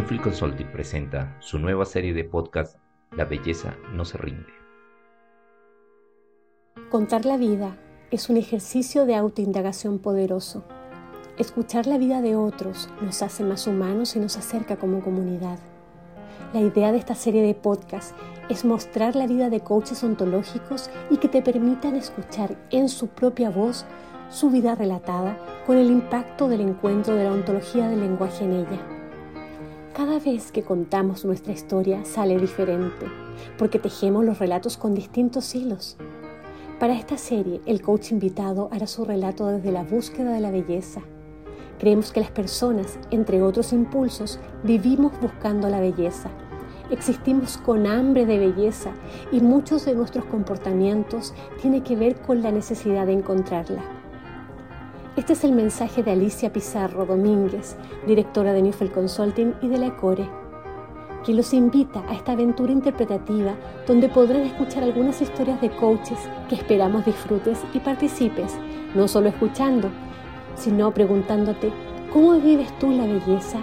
Newfield Consulting presenta su nueva serie de podcast La belleza no se rinde. Contar la vida es un ejercicio de autoindagación poderoso. Escuchar la vida de otros nos hace más humanos y nos acerca como comunidad. La idea de esta serie de podcast es mostrar la vida de coaches ontológicos y que te permitan escuchar en su propia voz su vida relatada con el impacto del encuentro de la ontología del lenguaje en ella. Cada vez que contamos nuestra historia sale diferente, porque tejemos los relatos con distintos hilos. Para esta serie, el coach invitado hará su relato desde la búsqueda de la belleza. Creemos que las personas, entre otros impulsos, vivimos buscando la belleza. Existimos con hambre de belleza y muchos de nuestros comportamientos tienen que ver con la necesidad de encontrarla. Este es el mensaje de Alicia Pizarro Domínguez, directora de Newfield Consulting y de la ECORE, quien los invita a esta aventura interpretativa donde podrán escuchar algunas historias de coaches que esperamos disfrutes y participes, no solo escuchando, sino preguntándote, ¿cómo vives tú la belleza?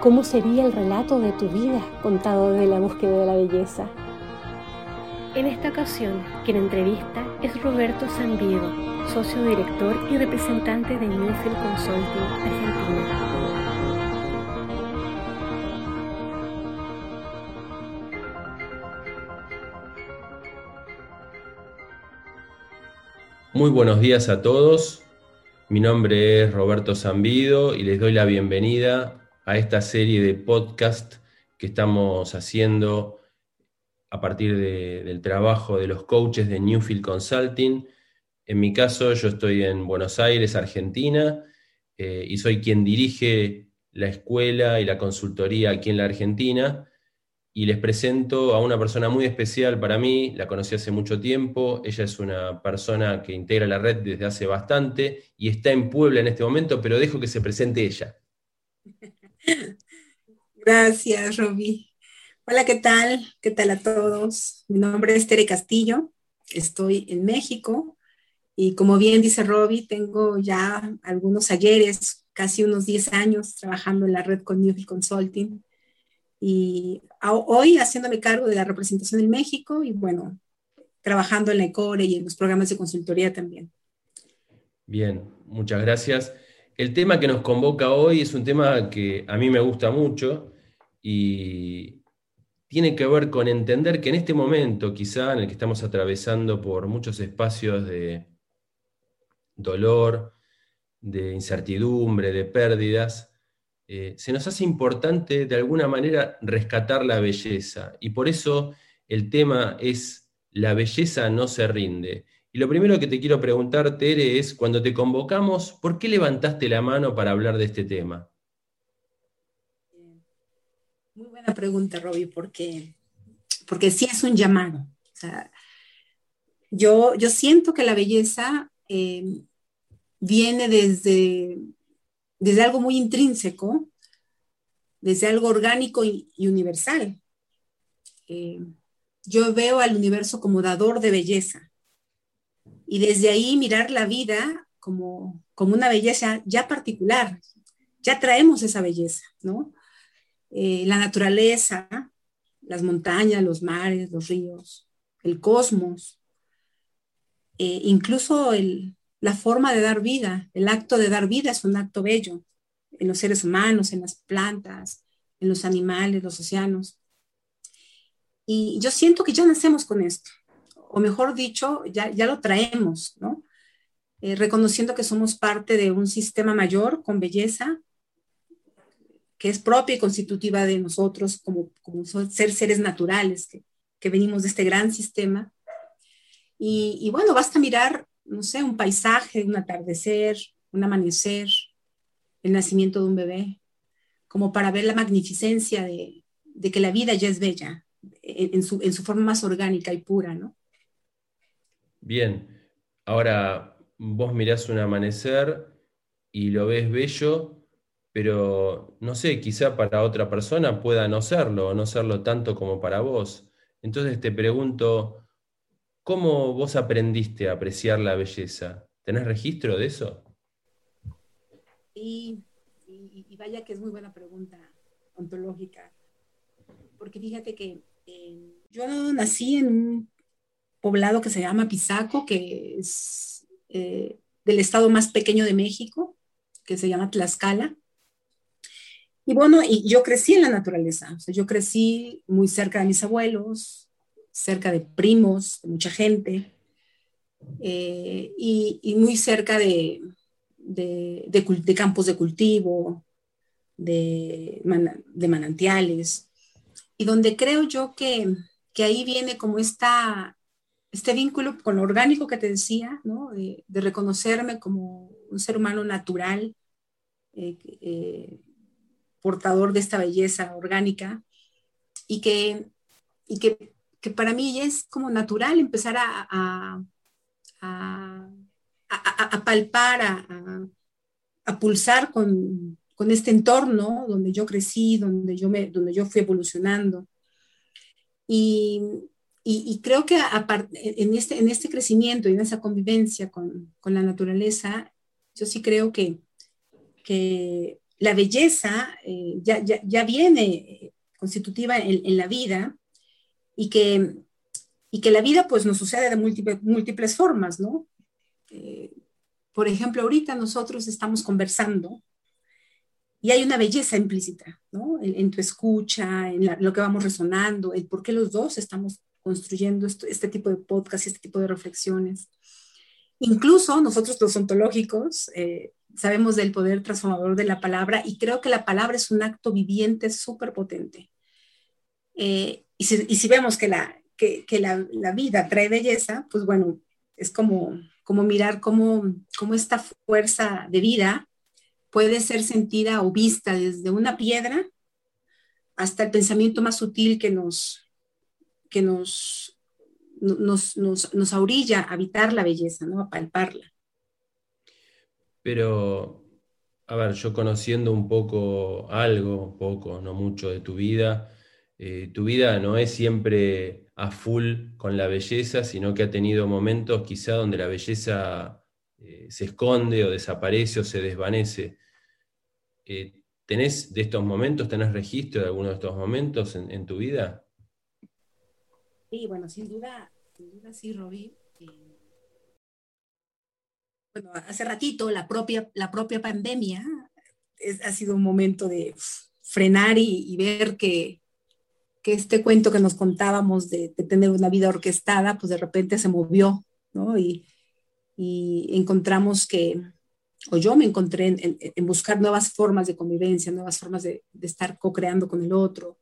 ¿Cómo sería el relato de tu vida contado desde la búsqueda de la belleza? En esta ocasión, quien entrevista es Roberto Zambido, socio director y representante de Newfield Consulting Argentina. Muy buenos días a todos. Mi nombre es Roberto Zambido y les doy la bienvenida a esta serie de podcast que estamos haciendo a partir del trabajo de los coaches de Newfield Consulting en mi caso, yo estoy en Buenos Aires, Argentina, eh, y soy quien dirige la escuela y la consultoría aquí en la Argentina. Y les presento a una persona muy especial para mí, la conocí hace mucho tiempo, ella es una persona que integra la red desde hace bastante y está en Puebla en este momento, pero dejo que se presente ella. Gracias, Roby. Hola, ¿qué tal? ¿Qué tal a todos? Mi nombre es Tere Castillo, estoy en México, y como bien dice Robbie, tengo ya algunos ayeres, casi unos 10 años trabajando en la red con Newfield Consulting. Y hoy haciéndome cargo de la representación en México y bueno, trabajando en la ECORE y en los programas de consultoría también. Bien, muchas gracias. El tema que nos convoca hoy es un tema que a mí me gusta mucho y tiene que ver con entender que en este momento, quizá en el que estamos atravesando por muchos espacios de, dolor, de incertidumbre, de pérdidas, eh, se nos hace importante de alguna manera rescatar la belleza. Y por eso el tema es la belleza no se rinde. Y lo primero que te quiero preguntar, Tere, es cuando te convocamos, ¿por qué levantaste la mano para hablar de este tema? Muy buena pregunta, Robbie, porque, porque sí es un llamado. yo, yo siento que la belleza eh, viene desde, desde algo muy intrínseco, desde algo orgánico y, universal. Eh, yo veo al universo como dador de belleza y desde ahí mirar la vida como, como una belleza ya particular. Ya traemos esa belleza, ¿no? Eh, la naturaleza, las montañas, los mares, los ríos, el cosmos, eh, incluso el, la forma de dar vida. El acto de dar vida es un acto bello en los seres humanos, en las plantas, en los animales, los océanos. Y yo siento que ya nacemos con esto, o mejor dicho, ya, ya lo traemos, ¿no? Eh, reconociendo que somos parte de un sistema mayor con belleza, que es propia y constitutiva de nosotros como, como ser seres naturales, que, que venimos de este gran sistema. Y, y, bueno, basta mirar no sé, un paisaje, un atardecer, un amanecer, el nacimiento de un bebé, como para ver la magnificencia de, que la vida ya es bella, en, su, forma más orgánica y pura, ¿no? Bien, ahora vos mirás un amanecer y lo ves bello, pero no sé, quizá para otra persona pueda no serlo, o no serlo tanto como para vos. Entonces te pregunto, ¿Cómo vos aprendiste a apreciar la belleza? ¿Tenés registro de eso? Y, y, vaya que es muy buena pregunta, ontológica, porque fíjate que eh, yo nací en un poblado que se llama Pisaco, que es eh, del estado más pequeño de México, que se llama Tlaxcala. Y bueno, y yo crecí en la naturaleza, o sea, yo crecí muy cerca de mis abuelos, cerca de primos, de mucha gente, eh, y, muy cerca de, de, campos de cultivo, de, de, manantiales, y donde creo yo que, que ahí viene como esta, este vínculo con lo orgánico que te decía, ¿no? de, reconocerme como un ser humano natural, eh, eh, portador de esta belleza orgánica, y que, y que, que para mí es como natural empezar a, a, a, palpar, a, pulsar con, con, este entorno donde yo crecí, donde yo, me, donde yo fui evolucionando. Y, y, creo que en, este, en este crecimiento y en esa convivencia con, con la naturaleza, yo sí creo que, que la belleza eh, ya, ya, ya, viene constitutiva en, en, la vida y que, y que la vida pues nos sucede de múltiples, múltiples formas, ¿no? Eh, por ejemplo, ahorita nosotros estamos conversando y hay una belleza implícita, ¿no? En, tu escucha, en, lo que vamos resonando, el por qué los dos estamos construyendo este tipo de podcast y este tipo de reflexiones. Incluso nosotros los ontológicos eh, sabemos del poder transformador de la palabra y creo que la palabra es un acto viviente súper potente. Eh, y, si, vemos que, la, que, la, la, vida trae belleza, pues bueno, es como, como mirar cómo, cómo esta fuerza de vida puede ser sentida o vista desde una piedra hasta el pensamiento más sutil que nos, que nos, nos, nos, nos aurilla a habitar la belleza, ¿no? a palparla. Pero, a ver, yo conociendo un poco algo, poco, no mucho de tu vida, eh, tu vida no es siempre a full con la belleza, sino que ha tenido momentos quizá donde la belleza eh, se esconde o desaparece o se desvanece. Eh, ¿Tenés de estos momentos, tenés registro de alguno de estos momentos en, tu vida? Sí, bueno, sin duda, sin duda sí, Robbie. Eh, bueno, hace ratito la propia, la propia pandemia ha sido un momento de frenar y, ver que, que, este cuento que nos contábamos de, tener una vida orquestada, pues de repente se movió, ¿no? Y, y encontramos que, o yo me encontré en, en, buscar nuevas formas de convivencia, nuevas formas de, de estar co-creando con el otro,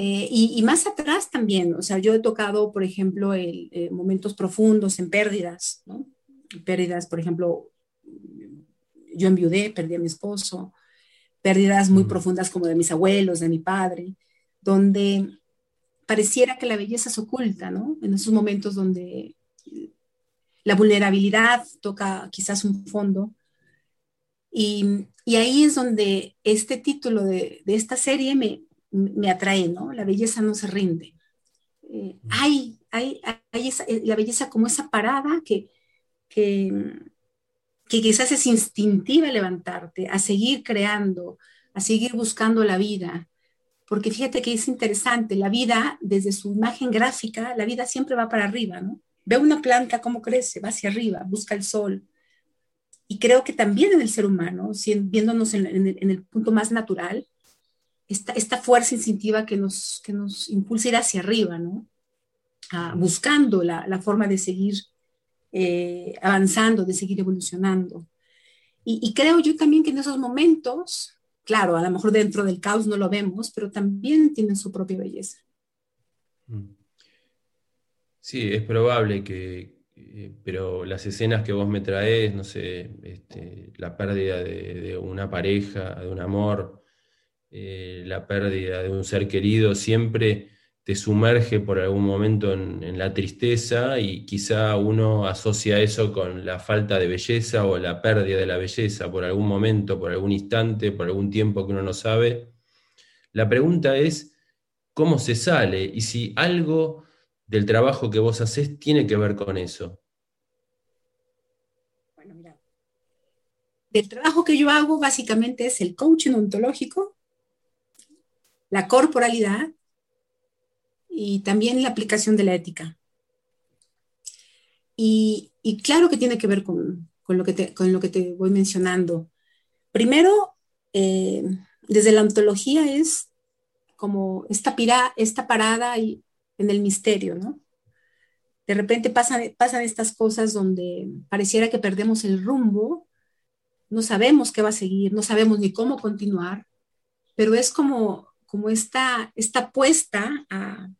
eh, y, más atrás también, o sea, yo he tocado, por ejemplo, el, eh, momentos profundos en pérdidas, ¿no? Pérdidas, por ejemplo, yo enviudé, perdí a mi esposo, pérdidas muy profundas como de mis abuelos, de mi padre, donde pareciera que la belleza se oculta, ¿no? En esos momentos donde la vulnerabilidad toca quizás un fondo. Y, y ahí es donde este título de, de esta serie me, me atrae, ¿no? La belleza no se rinde. Eh, hay, hay, hay esa, eh, la belleza como esa parada que, que, que quizás es instintiva levantarte, a seguir creando, a seguir buscando la vida. Porque fíjate que es interesante, la vida, desde su imagen gráfica, la vida siempre va para arriba, ¿no? Ve una planta cómo crece, va hacia arriba, busca el sol. Y creo que también en el ser humano, viéndonos en, en, el, en el punto más natural, esta, fuerza instintiva que nos, que nos impulsa ir hacia arriba, ¿no? buscando la, forma de seguir eh, avanzando, de seguir evolucionando. Y, creo yo también que en esos momentos, claro, a lo mejor dentro del caos no lo vemos, pero también tienen su propia belleza. Mm. Sí, es probable que, eh, pero las escenas que vos me traes, no sé, este, la pérdida de, una pareja, de un amor, eh, la pérdida de un ser querido siempre te sumerge por algún momento en, la tristeza y quizá uno asocia eso con la falta de belleza o la pérdida de la belleza por algún momento, por algún instante, por algún tiempo que uno no sabe. La pregunta es, ¿cómo se sale? Y si algo del trabajo que vos haces tiene que ver con eso. Bueno, mira, del trabajo que yo hago básicamente es el coaching ontológico la corporalidad y también la aplicación de la ética. Y, claro que tiene que ver con, lo que te, con lo que te voy mencionando. Primero, eh, desde la ontología es como esta, esta parada en el misterio, ¿no? De repente pasan, pasan estas cosas donde pareciera que perdemos el rumbo, no sabemos qué va a seguir, no sabemos ni cómo continuar, pero es como, como esta, esta puesta a,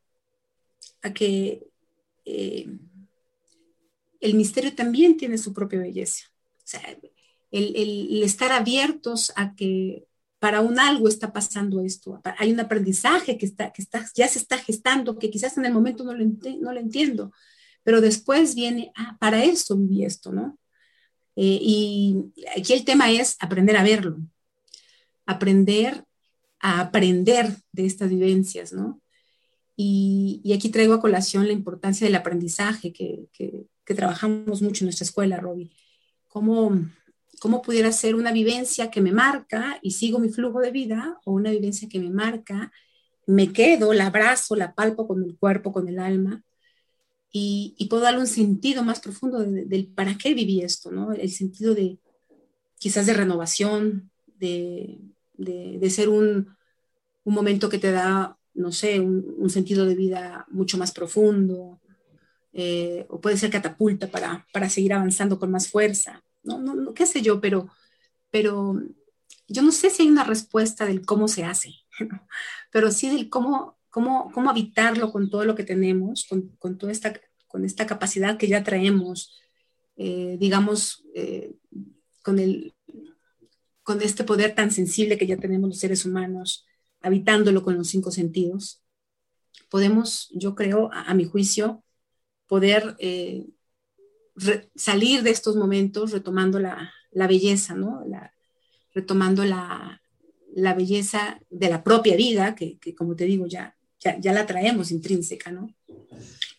que eh, el misterio también tiene su propia belleza. O sea, el, estar abiertos a que para un algo está pasando esto, hay un aprendizaje que, está, que está, ya se está gestando, que quizás en el momento no lo, no lo entiendo, pero después viene, ah, para eso viví esto, ¿no? Eh, y aquí el tema es aprender a verlo, aprender a aprender de estas vivencias, ¿no? Y, aquí traigo a colación la importancia del aprendizaje que, que, trabajamos mucho en nuestra escuela, Robbie. ¿Cómo, ¿Cómo pudiera ser una vivencia que me marca y sigo mi flujo de vida o una vivencia que me marca, me quedo, la abrazo, la palpo con el cuerpo, con el alma y, puedo darle un sentido más profundo del para qué viví esto, ¿no? El sentido de quizás de renovación, de, de, ser un, un momento que te da no sé, un, sentido de vida mucho más profundo, eh, o puede ser catapulta para, para, seguir avanzando con más fuerza, no, qué sé yo, pero, pero yo no sé si hay una respuesta del cómo se hace, pero sí del cómo, cómo, cómo habitarlo con todo lo que tenemos, con, con toda esta, con esta capacidad que ya traemos, eh, digamos, eh, con, el, con este poder tan sensible que ya tenemos los seres humanos, habitándolo con los cinco sentidos, podemos, yo creo, a, mi juicio, poder eh, salir de estos momentos retomando la, belleza, ¿no? retomando la, belleza de la propia vida, que, como te digo, ya, ya, la traemos intrínseca, ¿no?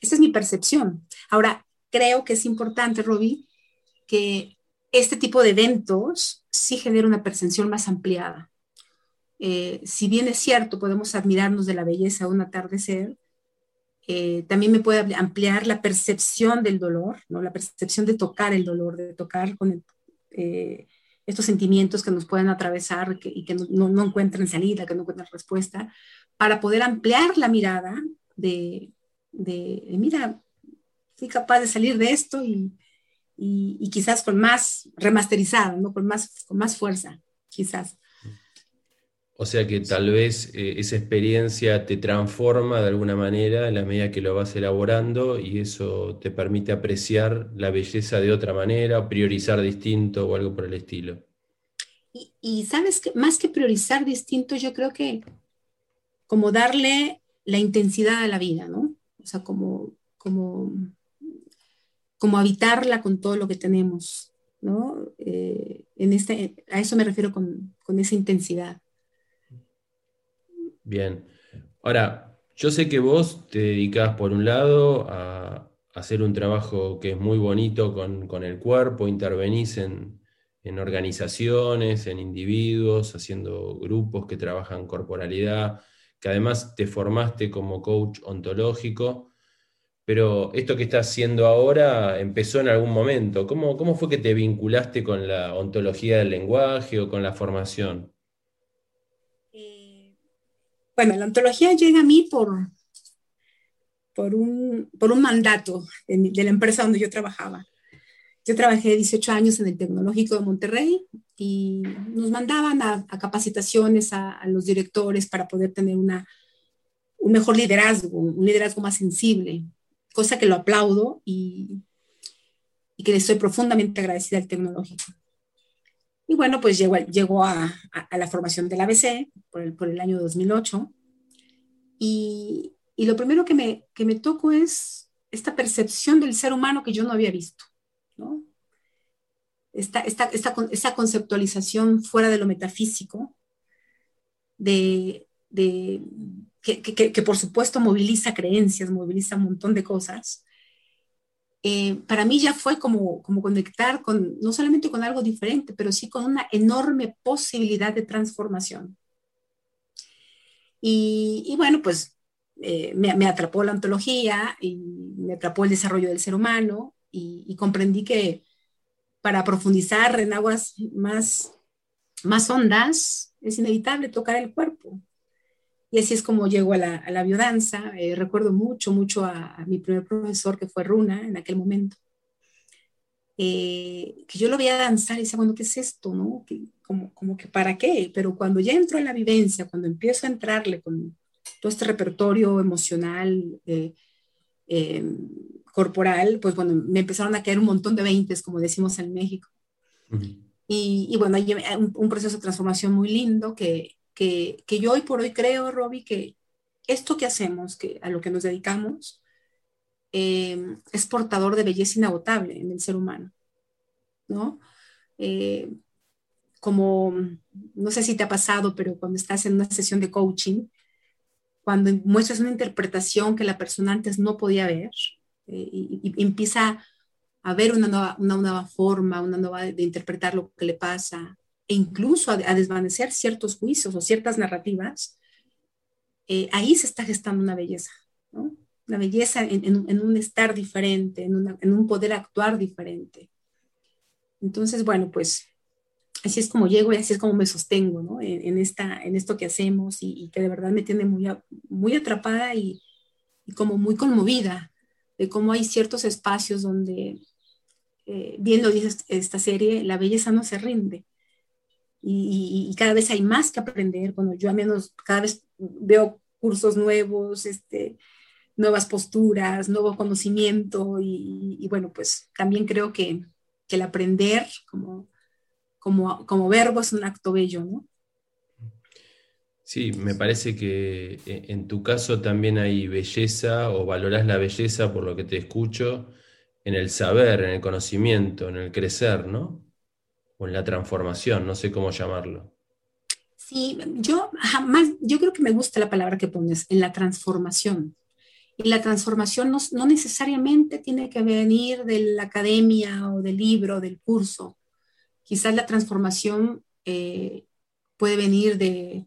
Esa es mi percepción. Ahora, creo que es importante, Roby, que este tipo de eventos sí genera una percepción más ampliada. Eh, si bien es cierto, podemos admirarnos de la belleza de un atardecer, eh, también me puede ampliar la percepción del dolor, ¿no? la percepción de tocar el dolor, de tocar con eh, estos sentimientos que nos pueden atravesar y que no, no, encuentran salida, que no encuentran respuesta, para poder ampliar la mirada de, de, mira, fui capaz de salir de esto y, y, quizás con más remasterizado, ¿no? con, más, con más fuerza, quizás. O sea que tal vez eh, esa experiencia te transforma de alguna manera en la medida que lo vas elaborando y eso te permite apreciar la belleza de otra manera, priorizar distinto o algo por el estilo. Y, sabes que más que priorizar distinto, yo creo que como darle la intensidad a la vida, ¿no? O sea, como, como, como habitarla con todo lo que tenemos, ¿no? Eh, en este, a eso me refiero con, con esa intensidad. Bien. Ahora, yo sé que vos te dedicás por un lado a, hacer un trabajo que es muy bonito con, el cuerpo, intervenís en, organizaciones, en individuos, haciendo grupos que trabajan corporalidad, que además te formaste como coach ontológico, pero esto que estás haciendo ahora empezó en algún momento. ¿Cómo, ¿Cómo fue que te vinculaste con la ontología del lenguaje o con la formación? Bueno, la ontología llega a mí por, por, un, por un mandato de, la empresa donde yo trabajaba. Yo trabajé 18 años en el Tecnológico de Monterrey y nos mandaban a, capacitaciones a, los directores para poder tener una, un mejor liderazgo, un liderazgo más sensible, cosa que lo aplaudo y, y que le estoy profundamente agradecida al Tecnológico. Y bueno, pues llegó, llegó a, la formación del ABC por el, por el año 2008. Y, y, lo primero que me, que me tocó es esta percepción del ser humano que yo no había visto, ¿no? Esta, esta, esta, esta conceptualización fuera de lo metafísico, de, de que, que, que, por supuesto moviliza creencias, moviliza un montón de cosas, eh, para mí ya fue como, como conectar con, no solamente con algo diferente, pero sí con una enorme posibilidad de transformación. Y, bueno, pues eh, me, atrapó la ontología y me atrapó el desarrollo del ser humano y, comprendí que para profundizar en aguas más, más hondas es inevitable tocar el cuerpo. Y así es como llego a la, a la biodanza. Eh, recuerdo mucho, mucho a, a, mi primer profesor, que fue Runa, en aquel momento. Eh, que yo lo veía danzar y decía, bueno, ¿qué es esto? ¿no? como, como que para qué, pero cuando ya entro en la vivencia, cuando empiezo a entrarle con todo este repertorio emocional, eh, eh, corporal, pues bueno, me empezaron a caer un montón de veintes, como decimos en México. y, y, bueno, hay un, un, proceso de transformación muy lindo que, que, yo hoy por hoy creo, Robbie, que esto que hacemos, que a lo que nos dedicamos, eh, es portador de belleza inagotable en el ser humano, ¿no? Eh, como, no sé si te ha pasado, pero cuando estás en una sesión de coaching, cuando muestras una interpretación que la persona antes no podía ver eh, y, empieza a ver una nueva, una nueva, forma, una nueva de interpretar lo que le pasa, e incluso a, desvanecer ciertos juicios o ciertas narrativas, ahí se está gestando una belleza, ¿no? la belleza en, un estar diferente, en, un poder actuar diferente. Entonces, bueno, pues así es como llego y así es como me sostengo ¿no? en, esta, en esto que hacemos y, que de verdad me tiene muy, muy atrapada y, como muy conmovida de cómo hay ciertos espacios donde, eh, viendo esta serie, la belleza no se rinde. Y, y, cada vez hay más que aprender. Bueno, yo al menos cada vez veo cursos nuevos, este, nuevas posturas, nuevo conocimiento y, bueno, pues también creo que, el aprender como, como, como, verbo es un acto bello, ¿no? Sí, me parece que e, en tu caso también hay belleza o valoras la belleza por lo que te escucho en el saber, en el conocimiento, en el crecer, ¿no? O en la transformación, no sé cómo llamarlo. Sí, yo jamás, yo creo que me gusta la palabra que pones, en la transformación. Y la transformación no, necesariamente tiene que venir de la academia o del libro, del curso. Quizás la transformación eh, puede venir de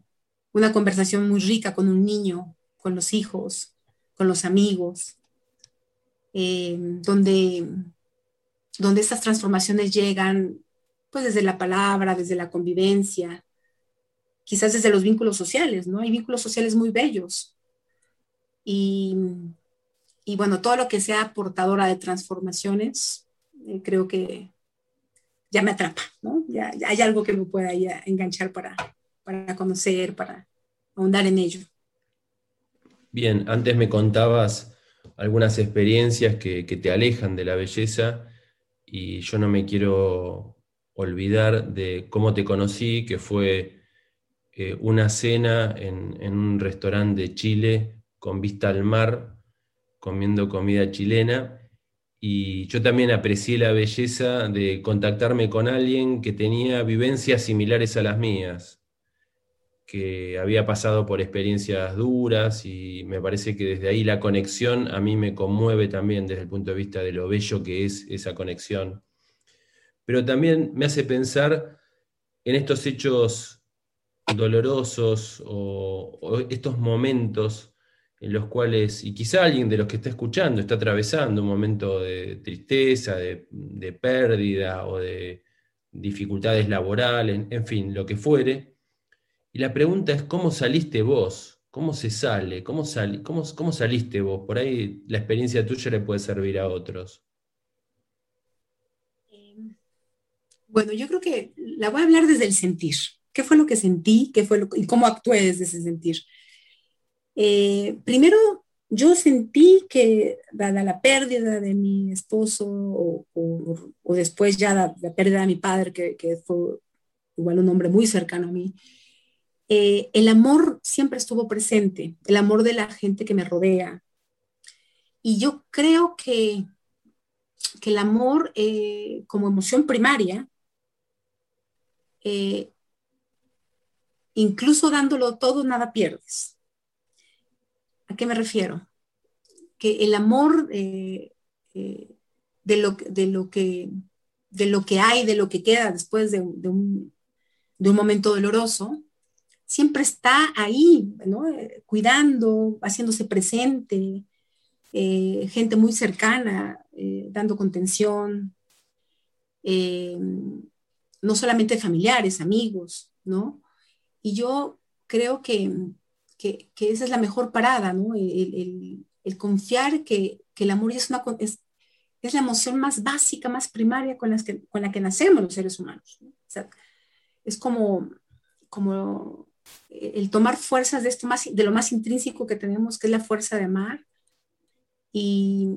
una conversación muy rica con un niño, con los hijos, con los amigos, eh, donde, donde estas transformaciones llegan pues desde la palabra, desde la convivencia, quizás desde los vínculos sociales, ¿no? Hay vínculos sociales muy bellos, y, y bueno, todo lo que sea portadora de transformaciones, eh, creo que ya me atrapa, ¿no? Ya, hay algo que me pueda enganchar para, para conocer, para ahondar en ello. Bien, antes me contabas algunas experiencias que, que, te alejan de la belleza y yo no me quiero olvidar de cómo te conocí, que fue eh, una cena en, en, un restaurante de Chile con vista al mar, comiendo comida chilena. Y yo también aprecié la belleza de contactarme con alguien que tenía vivencias similares a las mías, que había pasado por experiencias duras y me parece que desde ahí la conexión a mí me conmueve también desde el punto de vista de lo bello que es esa conexión. Pero también me hace pensar en estos hechos dolorosos o, estos momentos en los cuales, y quizá alguien de los que está escuchando está atravesando un momento de tristeza, de, pérdida o de dificultades laborales, en fin, lo que fuere. Y la pregunta es, ¿cómo saliste vos? ¿Cómo se sale? ¿Cómo, cómo, cómo saliste vos? Por ahí la experiencia tuya le puede servir a otros. Bueno, yo creo que la voy a hablar desde el sentir. ¿Qué fue lo que sentí? ¿Qué fue lo, y cómo actué desde ese sentir? Eh, primero, yo sentí que dada la pérdida de mi esposo o, después ya la, pérdida de mi padre, que, fue igual un hombre muy cercano a mí, eh, el amor siempre estuvo presente, el amor de la gente que me rodea. Y yo creo que, que el amor eh, como emoción primaria, incluso dándolo todo, nada pierdes. ¿A qué me refiero? Que el amor eh, eh, de, lo, de, lo que, de lo que hay, de lo que queda después de, un, momento doloroso, siempre está ahí, ¿no? cuidando, haciéndose presente, eh, gente muy cercana, eh, dando contención, eh, no solamente familiares, amigos, ¿no? Y yo creo que, que, esa es la mejor parada, ¿no? El, confiar que, que, el amor es, una, es, es, la emoción más básica, más primaria con, las que, con la que nacemos los seres humanos. es como, como el tomar fuerzas de, esto más, de lo más intrínseco que tenemos, que es la fuerza de amar. Y,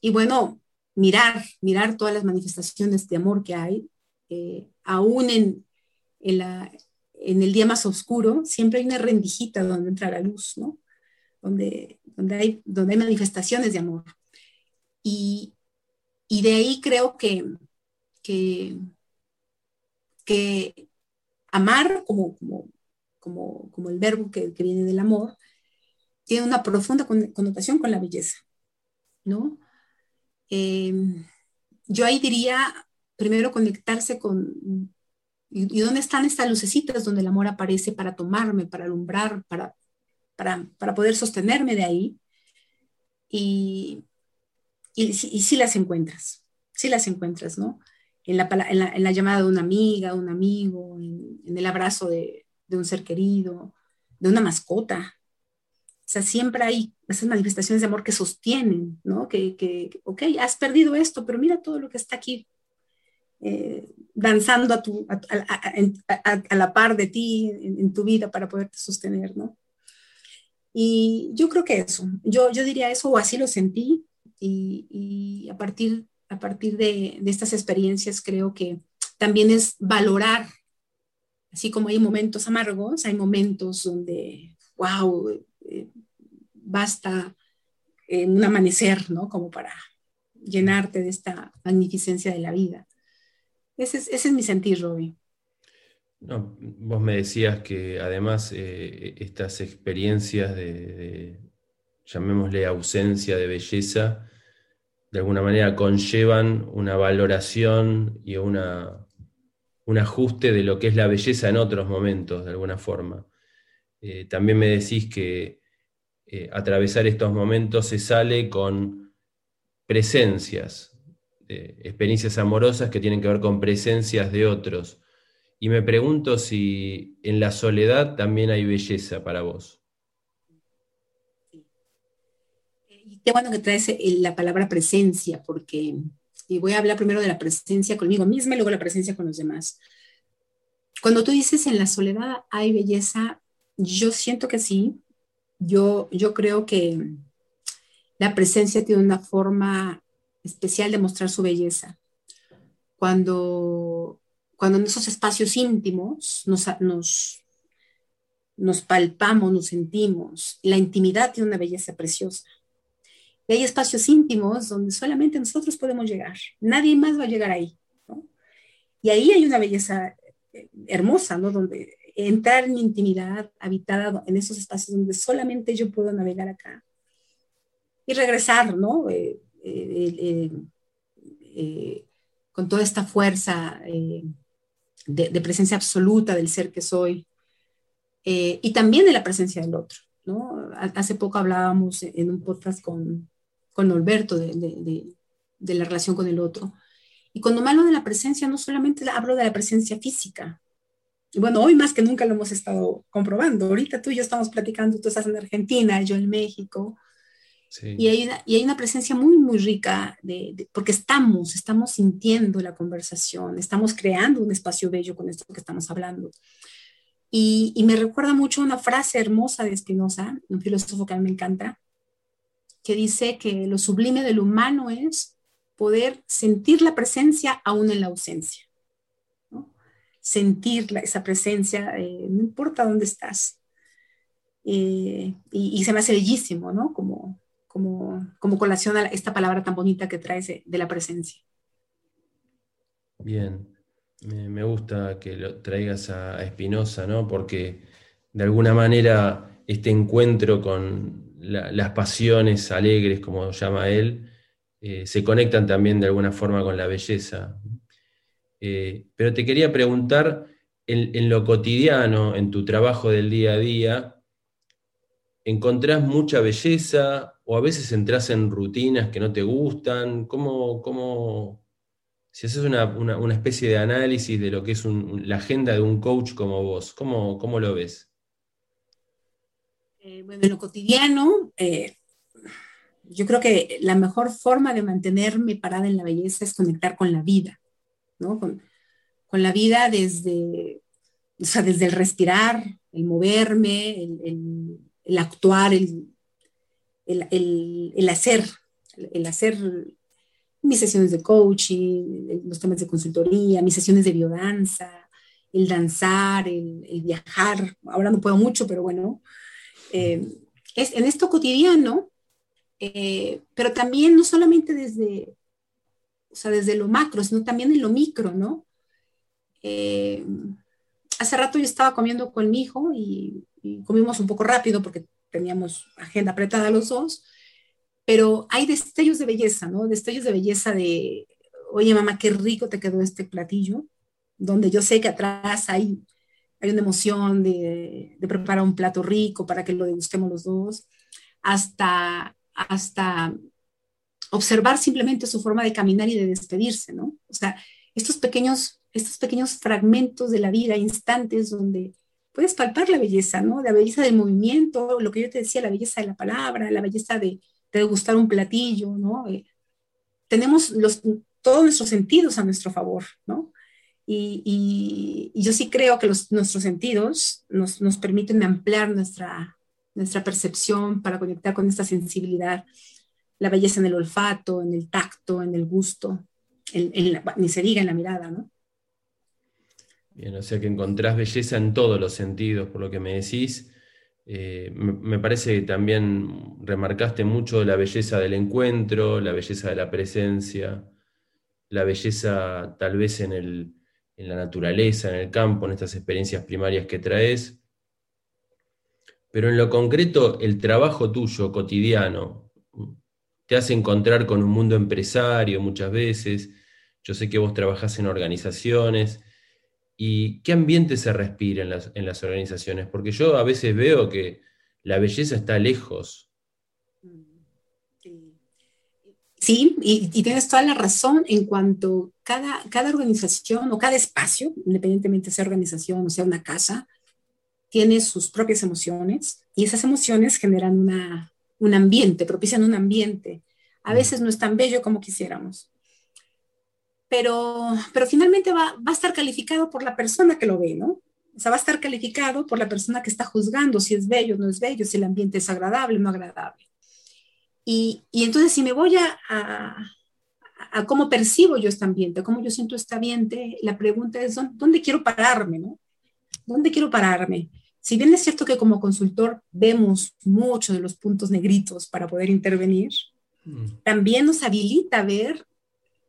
y bueno, mirar, mirar todas las manifestaciones de amor que hay, eh, aún en, en, la, en, el día más oscuro, siempre hay una rendijita donde entra la luz, ¿no? Donde, donde, hay, donde hay manifestaciones de amor. Y, y de ahí creo que, que, que amar como, como, como, como el verbo que, que, viene del amor, tiene una profunda connotación con la belleza, ¿no? Eh, yo ahí diría, primero conectarse con, y, dónde están estas lucecitas donde el amor aparece para tomarme, para alumbrar, para, para, para poder sostenerme de ahí. Y, y, si las encuentras, si las encuentras, ¿no? En la, en la, llamada de una amiga, un amigo, en, en el abrazo de, de un ser querido, de una mascota. O sea, siempre hay esas manifestaciones de amor que sostienen, ¿no? Que, que ok, has perdido esto, pero mira todo lo que está aquí eh, danzando a, tu, a, la par de ti en, tu vida para poderte sostener, ¿no? Y yo creo que eso, yo, yo diría eso, o así lo sentí, y, a partir, a partir de, estas experiencias creo que también es valorar Así como hay momentos amargos, hay momentos donde, wow, eh, basta un amanecer, ¿no? Como para llenarte de esta magnificencia de la vida. Ese es, ese es mi sentir, Robbie. No, vos me decías que además eh, estas experiencias de, llamémosle ausencia de belleza, de alguna manera conllevan una valoración y una, un ajuste de lo que es la belleza en otros momentos, de alguna forma. Eh, también me decís que eh, atravesar estos momentos se sale con presencias, experiencias amorosas que tienen que ver con presencias de otros. Y me pregunto si en la soledad también hay belleza para vos. Y qué bueno que traes la palabra presencia, porque y voy a hablar primero de la presencia conmigo misma y luego la presencia con los demás. Cuando tú dices en la soledad hay belleza, yo siento que sí. Yo, yo creo que la presencia tiene una forma especial de mostrar su belleza. Cuando, cuando en esos espacios íntimos nos, nos, nos palpamos, nos sentimos, la intimidad tiene una belleza preciosa. Y hay espacios íntimos donde solamente nosotros podemos llegar. Nadie más va a llegar ahí. Y ahí hay una belleza eh, hermosa, ¿no? Donde entrar en intimidad habitada en esos espacios donde solamente yo puedo navegar acá. Y regresar, ¿no? Eh, eh, eh con toda esta fuerza de, de, presencia absoluta del ser que soy. y también de la presencia del otro. ¿no? Hace poco hablábamos en un podcast con, con Norberto, de, de, de, la relación con el otro. Y cuando me hablo de la presencia, no solamente hablo de la presencia física. Y bueno, hoy más que nunca lo hemos estado comprobando. Ahorita tú y yo estamos platicando, tú estás en Argentina, yo en México. Sí. Y, hay una, y hay una presencia muy, muy rica, de, de, porque estamos, estamos sintiendo la conversación, estamos creando un espacio bello con esto que estamos hablando. Y, y me recuerda mucho una frase hermosa de Spinoza, un filósofo que a mí me encanta, que dice que lo sublime del humano es poder sentir la presencia aún en la ausencia. ¿no? Sentir la, esa presencia, eh, no importa dónde estás. Eh, y, y, se me hace bellísimo, ¿no? Como, como, como colación a esta palabra tan bonita que traes de, la presencia. Bien, me, gusta que lo traigas a, Espinosa, ¿no? Porque de alguna manera este encuentro con la, las pasiones alegres, como llama él, eh, se conectan también de alguna forma con la belleza. Eh, pero te quería preguntar, en, lo cotidiano, en tu trabajo del día a día, encontrás mucha belleza o a veces entras en rutinas que no te gustan? ¿Cómo, cómo si haces una, especie de análisis de lo que es la agenda de un coach como vos, ¿cómo, cómo lo ves? Eh, bueno, en lo cotidiano, eh, yo creo que la mejor forma de mantenerme parada en la belleza es conectar con la vida, ¿no? Con, la vida desde, desde el respirar, el moverme, el, actuar, el, el, hacer, el hacer mis sesiones de coaching, los temas de consultoría, mis sesiones de biodanza, el danzar, el, viajar. Ahora no puedo mucho, pero bueno, eh, es en esto cotidiano eh, pero también no solamente desde, o sea, desde lo macro, sino también en lo micro, ¿no? Eh, hace rato yo estaba comiendo con mi hijo y, comimos un poco rápido porque teníamos agenda apretada los dos, pero hay destellos de belleza, ¿no? Destellos de belleza de, oye mamá, qué rico te quedó este platillo, donde yo sé que atrás hay, hay una emoción de, de preparar un plato rico para que lo degustemos los dos, hasta hasta observar simplemente su forma de caminar y de despedirse, ¿no? O sea, estos pequeños, estos pequeños fragmentos de la vida, instantes donde puedes palpar la belleza, ¿no? La belleza del movimiento, lo que yo te decía, la belleza de la palabra, la belleza de, de gustar un platillo, ¿no? Eh, tenemos los, todos nuestros sentidos a nuestro favor, ¿no? Y, yo sí creo que nuestros sentidos nos, nos permiten ampliar nuestra, nuestra percepción para conectar con esta sensibilidad, la belleza en el olfato, en el tacto, en el gusto, ni se diga en la mirada, ¿no? Bien, o sea que encontrás belleza en todos los sentidos, por lo que me decís. Eh, me, parece que también remarcaste mucho la belleza del encuentro, la belleza de la presencia, la belleza tal vez en, en la naturaleza, en el campo, en estas experiencias primarias que traes. Pero en lo concreto, el trabajo tuyo cotidiano te hace encontrar con un mundo empresario muchas veces. Yo sé que vos trabajás en organizaciones. ¿Y qué ambiente se respira en las, organizaciones? Porque yo a veces veo que la belleza está lejos. Sí, y, tienes toda la razón en cuanto cada, cada organización o cada espacio, independientemente sea organización o sea una casa, tiene sus propias emociones y esas emociones generan una, un ambiente, propician un ambiente. A veces no es tan bello como quisiéramos. Pero, pero finalmente va, va a estar calificado por la persona que lo ve, ¿no? O sea, va a estar calificado por la persona que está juzgando si es bello o no es bello, si el ambiente es agradable o no agradable. Y, y entonces, si me voy a, a, a, cómo percibo yo este ambiente, cómo yo siento este ambiente, la pregunta es, ¿dónde quiero pararme? ¿no? ¿Dónde quiero pararme? Si bien es cierto que como consultor vemos muchos de los puntos negritos para poder intervenir, mm. también nos habilita a ver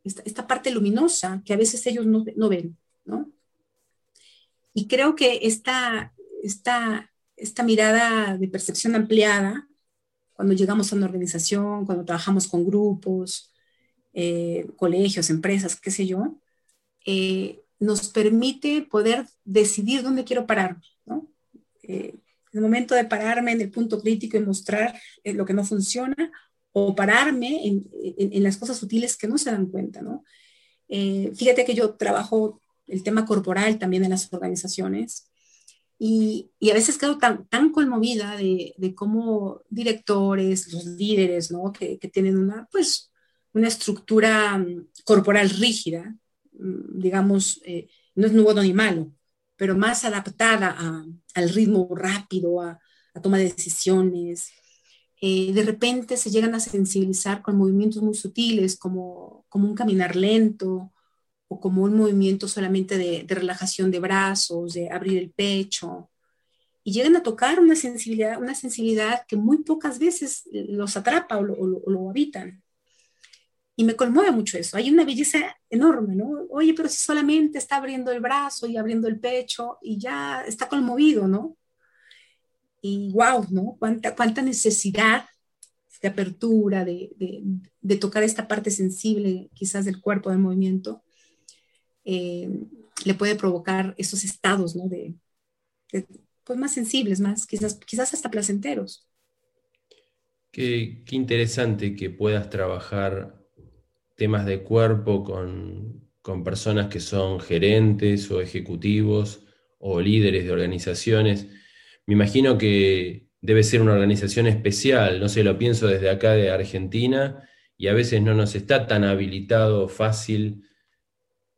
esta, parte luminosa que a veces ellos no, ven, ¿no? Y creo que esta, esta, esta mirada de percepción ampliada, cuando llegamos a una organización, cuando trabajamos con grupos, eh, colegios, empresas, qué sé yo, eh, nos permite poder decidir dónde quiero parar, ¿no? eh, el momento de pararme en el punto crítico y mostrar lo que no funciona o pararme en, las cosas sutiles que no se dan cuenta, ¿no? Eh, fíjate que yo trabajo el tema corporal también en las organizaciones y, a veces quedo tan, tan conmovida de, cómo directores, los líderes, ¿no? Que, tienen una, pues, una estructura mm, corporal rígida, mm, digamos, eh, no es nuevo ni malo, pero más adaptada al ritmo rápido, a, a toma de decisiones. Eh, de repente se llegan a sensibilizar con movimientos muy sutiles, como, como un caminar lento o como un movimiento solamente de, relajación de brazos, de abrir el pecho. Y llegan a tocar una sensibilidad, una sensibilidad que muy pocas veces los atrapa o lo habitan. Y me conmueve mucho eso. Hay una belleza enorme, ¿no? Oye, pero si solamente está abriendo el brazo y abriendo el pecho y ya está conmovido, ¿no? Y wow, ¿no? Cuánta, cuánta necesidad de apertura, de, de, tocar esta parte sensible quizás del cuerpo, del movimiento. Eh, le puede provocar esos estados, ¿no? De, pues más sensibles, más quizás, quizás hasta placenteros. Qué, qué interesante que puedas trabajar temas de cuerpo con, con personas que son gerentes o ejecutivos o líderes de organizaciones. Me imagino que debe ser una organización especial, no sé, lo pienso desde acá de Argentina y a veces no nos está tan habilitado, fácil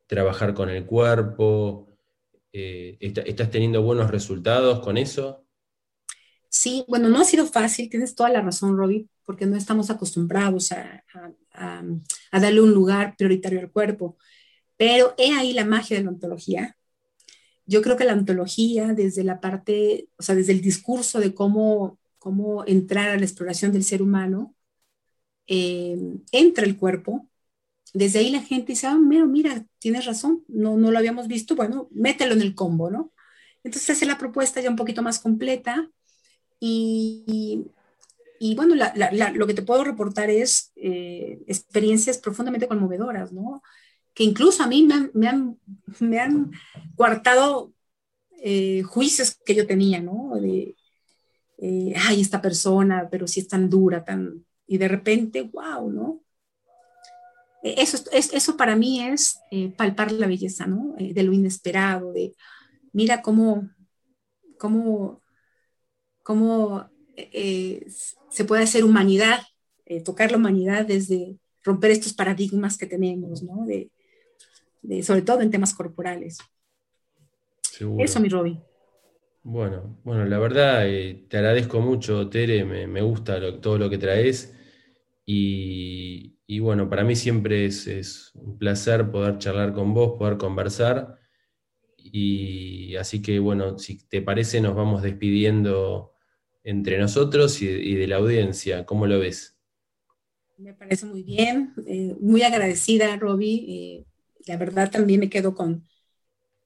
trabajar con el cuerpo. Eh, ¿Estás teniendo buenos resultados con eso? Sí, bueno, no ha sido fácil, tienes toda la razón, Robbie, porque no estamos acostumbrados a, darle un lugar prioritario al cuerpo. Pero he ahí la magia de la ontología, yo creo que la antología, desde la parte, o sea, desde el discurso de cómo, cómo entrar a la exploración del ser humano, eh, entra el cuerpo. Desde ahí la gente dice, ah, mira, mira, tienes razón, no, no lo habíamos visto, bueno, mételo en el combo, ¿no? Entonces hace la propuesta ya un poquito más completa y, y, bueno, lo que te puedo reportar es eh, experiencias profundamente conmovedoras, ¿no? Que incluso a mí me han, me han, coartado eh, juicios que yo tenía, ¿no? De, eh, ay, esta persona, pero si es tan dura, tan... Y de repente, wow, ¿no? E, eso, es, eso para mí es eh, palpar la belleza, ¿no? de lo inesperado, de mira cómo, cómo, cómo se puede hacer humanidad, tocar la humanidad desde romper estos paradigmas que tenemos, ¿no? De, sobre todo en temas corporales. Eso, mi Robbie. Bueno, bueno, la verdad eh, te agradezco mucho, Tere, me, gusta todo lo que traes y, bueno, para mí siempre es, un placer poder charlar con vos, poder conversar y así que bueno, si te parece nos vamos despidiendo entre nosotros y, de la audiencia, ¿cómo lo ves? Me parece muy bien, eh, muy agradecida. Eh, la verdad también me quedo con,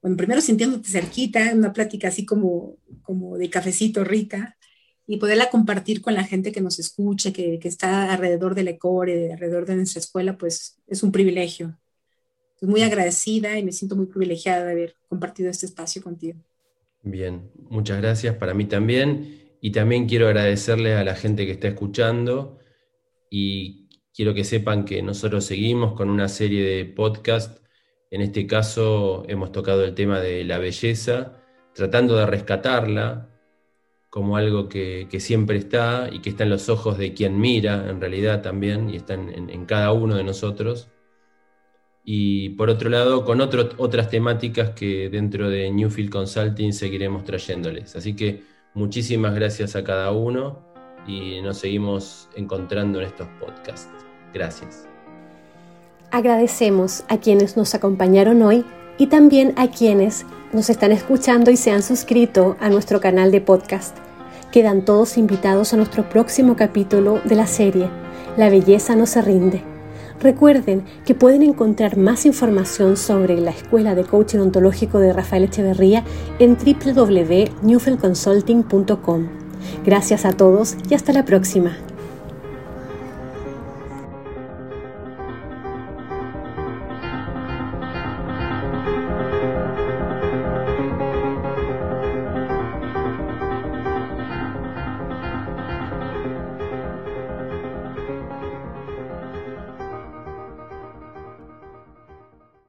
bueno, primero sintiéndote cerquita, una plática así como, como de cafecito rica, y poderla compartir con la gente que nos escuche, que, que está alrededor del ECORE, alrededor de nuestra escuela, pues es un privilegio. Estoy muy agradecida y me siento muy privilegiada de haber compartido este espacio contigo. Bien, muchas gracias para mí también. Y también quiero agradecerle a la gente que está escuchando y quiero que sepan que nosotros seguimos con una serie de podcasts en este caso hemos tocado el tema de la belleza, tratando de rescatarla como algo que, siempre está y que está en los ojos de quien mira en realidad también y está en, cada uno de nosotros. Y por otro lado, con otras temáticas que dentro de Newfield Consulting seguiremos trayéndoles. Así que muchísimas gracias a cada uno y nos seguimos encontrando en estos podcasts. Gracias. Agradecemos a quienes nos acompañaron hoy y también a quienes nos están escuchando y se han suscrito a nuestro canal de podcast. Quedan todos invitados a nuestro próximo capítulo de la serie La belleza no se rinde. Recuerden que pueden encontrar más información sobre la Escuela de Coaching Ontológico de Rafael Echeverría en www.newfelconsulting.com. Gracias a todos y hasta la próxima.